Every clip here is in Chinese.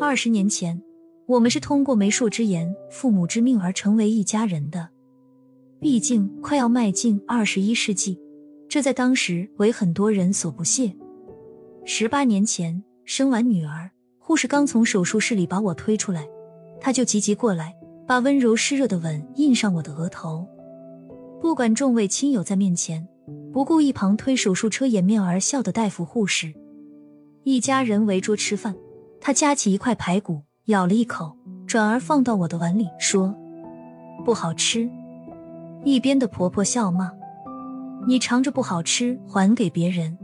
二十年前，我们是通过媒妁之言、父母之命而成为一家人的。毕竟，快要迈进二十一世纪，这在当时为很多人所不屑。十八年前，生完女儿，护士刚从手术室里把我推出来，他就急急过来，把温柔湿热的吻印上我的额头。不管众位亲友在面前，不顾一旁推手术车掩面而笑的大夫、护士，一家人围桌吃饭。他夹起一块排骨，咬了一口，转而放到我的碗里，说：“不好吃。”一边的婆婆笑骂：“你尝着不好吃，还给别人，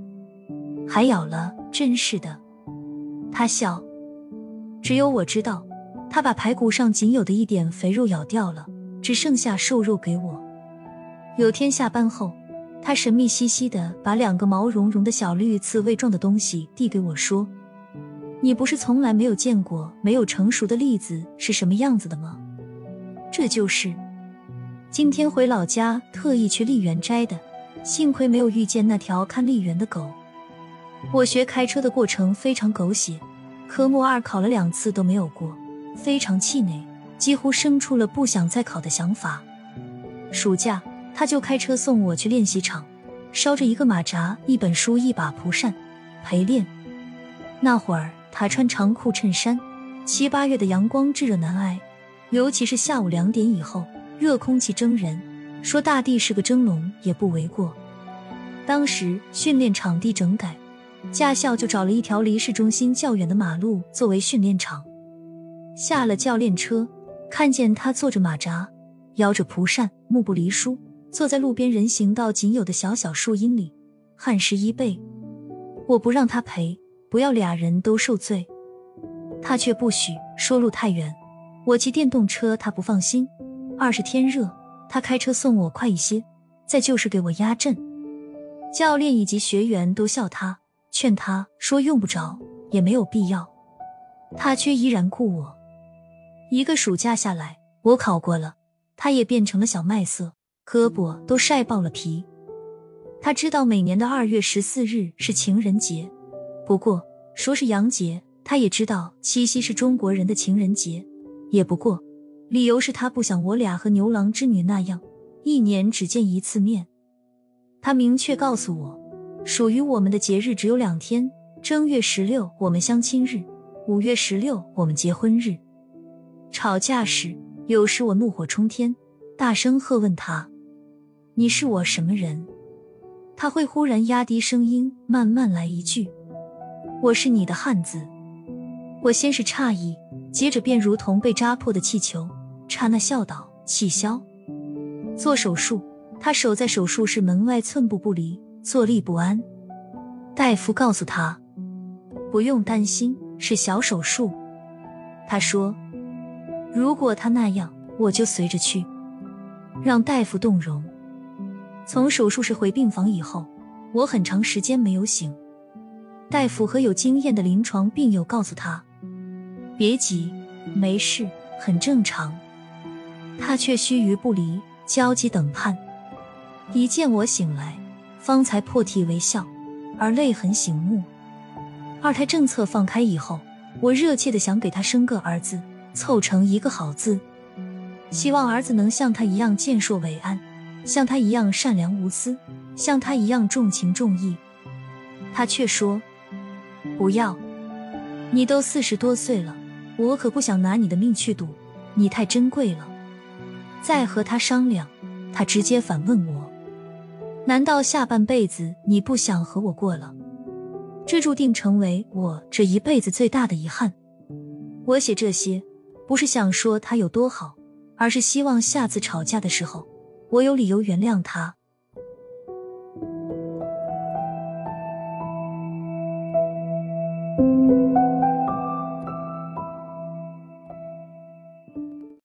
还咬了，真是的。”他笑。只有我知道，他把排骨上仅有的一点肥肉咬掉了，只剩下瘦肉给我。有天下班后，他神秘兮兮的把两个毛茸茸的小绿刺猬状的东西递给我，说。你不是从来没有见过没有成熟的栗子是什么样子的吗？这就是今天回老家特意去荔园摘的，幸亏没有遇见那条看荔园的狗。我学开车的过程非常狗血，科目二考了两次都没有过，非常气馁，几乎生出了不想再考的想法。暑假他就开车送我去练习场，烧着一个马扎、一本书、一把蒲扇陪练。那会儿。他穿长裤衬衫，七八月的阳光炙热难挨，尤其是下午两点以后，热空气蒸人，说大地是个蒸笼也不为过。当时训练场地整改，驾校就找了一条离市中心较远的马路作为训练场。下了教练车，看见他坐着马扎，摇着蒲扇，目不离书，坐在路边人行道仅有的小小树荫里，汗湿衣背。我不让他陪。不要俩人都受罪，他却不许说路太远。我骑电动车，他不放心。二是天热，他开车送我快一些。再就是给我压阵，教练以及学员都笑他，劝他说用不着，也没有必要。他却依然雇我。一个暑假下来，我考过了，他也变成了小麦色，胳膊都晒爆了皮。他知道每年的二月十四日是情人节。不过说是洋节，他也知道七夕是中国人的情人节。也不过，理由是他不想我俩和牛郎织女那样，一年只见一次面。他明确告诉我，属于我们的节日只有两天：正月十六我们相亲日，五月十六我们结婚日。吵架时，有时我怒火冲天，大声喝问他：“你是我什么人？”他会忽然压低声音，慢慢来一句。我是你的汉子，我先是诧异，接着便如同被扎破的气球，刹那笑道：“气消。”做手术，他守在手术室门外寸步不离，坐立不安。大夫告诉他：“不用担心，是小手术。”他说：“如果他那样，我就随着去。”让大夫动容。从手术室回病房以后，我很长时间没有醒。大夫和有经验的临床病友告诉他：“别急，没事，很正常。”他却须臾不离，焦急等盼。一见我醒来，方才破涕为笑，而泪痕醒目。二胎政策放开以后，我热切的想给他生个儿子，凑成一个好字，希望儿子能像他一样健硕伟岸，像他一样善良无私，像他一样重情重义。他却说。不要，你都四十多岁了，我可不想拿你的命去赌，你太珍贵了。再和他商量，他直接反问我：难道下半辈子你不想和我过了？这注定成为我这一辈子最大的遗憾。我写这些，不是想说他有多好，而是希望下次吵架的时候，我有理由原谅他。